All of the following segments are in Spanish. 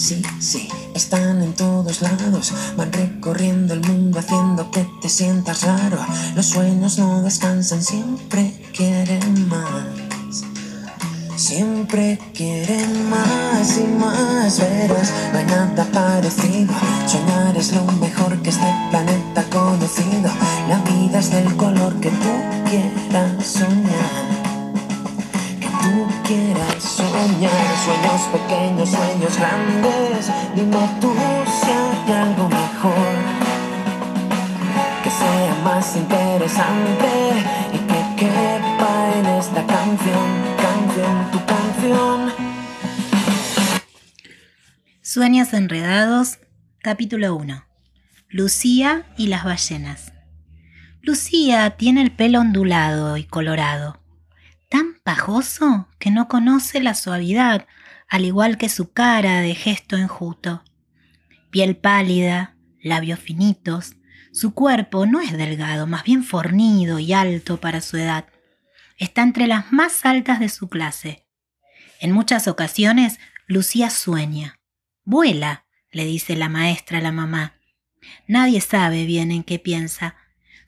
sí, sí, están en todos lados, van recorriendo el mundo haciendo que te sientas raro. Los sueños no descansan, siempre quieren más. Siempre quieren más y más, verás, no hay nada parecido. Soñar es lo mejor que este planeta conocido. La vida es del color que tú quieras soñar. Sueños pequeños, sueños grandes. Dime tú si hay algo mejor. Que sea más interesante y que quepa en esta canción. Canción, tu canción. Sueños Enredados, capítulo 1. Lucía y las ballenas. Lucía tiene el pelo ondulado y colorado, tan pajoso que no conoce la suavidad, al igual que su cara de gesto enjuto. Piel pálida, labios finitos, su cuerpo no es delgado, más bien fornido y alto para su edad. Está entre las más altas de su clase. En muchas ocasiones, Lucía sueña. Vuela, le dice la maestra a la mamá. Nadie sabe bien en qué piensa.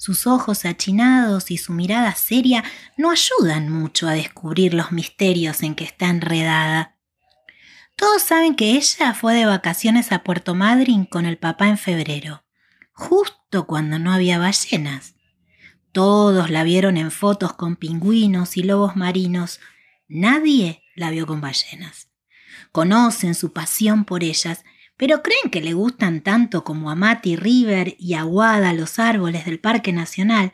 Sus ojos achinados y su mirada seria no ayudan mucho a descubrir los misterios en que está enredada. Todos saben que ella fue de vacaciones a Puerto Madryn con el papá en febrero, justo cuando no había ballenas. Todos la vieron en fotos con pingüinos y lobos marinos. Nadie la vio con ballenas. Conocen su pasión por ellas, pero creen que le gustan tanto como a Matty River y a Wada los árboles del Parque Nacional.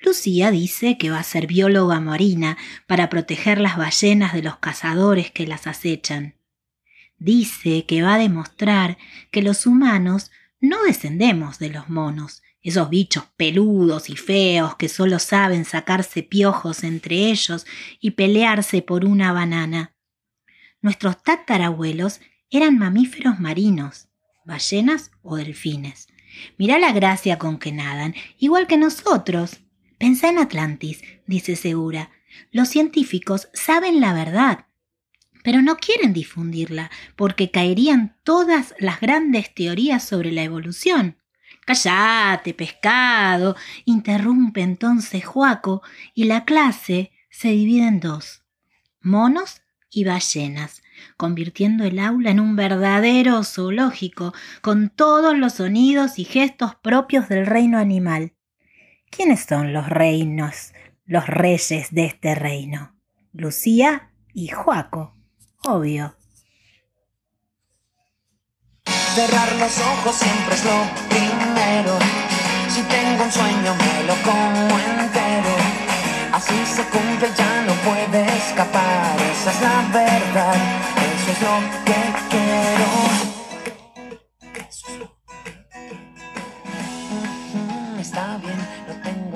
Lucía dice que va a ser bióloga marina para proteger las ballenas de los cazadores que las acechan. Dice que va a demostrar que los humanos no descendemos de los monos, esos bichos peludos y feos que solo saben sacarse piojos entre ellos y pelearse por una banana. Nuestros tatarabuelos eran mamíferos marinos, ballenas o delfines. Mirá la gracia con que nadan, igual que nosotros. Pensá en Atlantis, dice Segura. Los científicos saben la verdad, pero no quieren difundirla porque caerían todas las grandes teorías sobre la evolución. Cállate, pescado, interrumpe entonces Juaco, y la clase se divide en dos, monos y ballenas, convirtiendo el aula en un verdadero zoológico, con todos los sonidos y gestos propios del reino animal. ¿Quiénes son los reinos, los reyes de este reino? Lucía y Juaco, obvio. Cerrar los ojos siempre es lo primero. Si tengo un sueño me lo como entero. Así se cumple, ya no puede escapar. Esa es la verdad quiero. Mm, está bien, tengo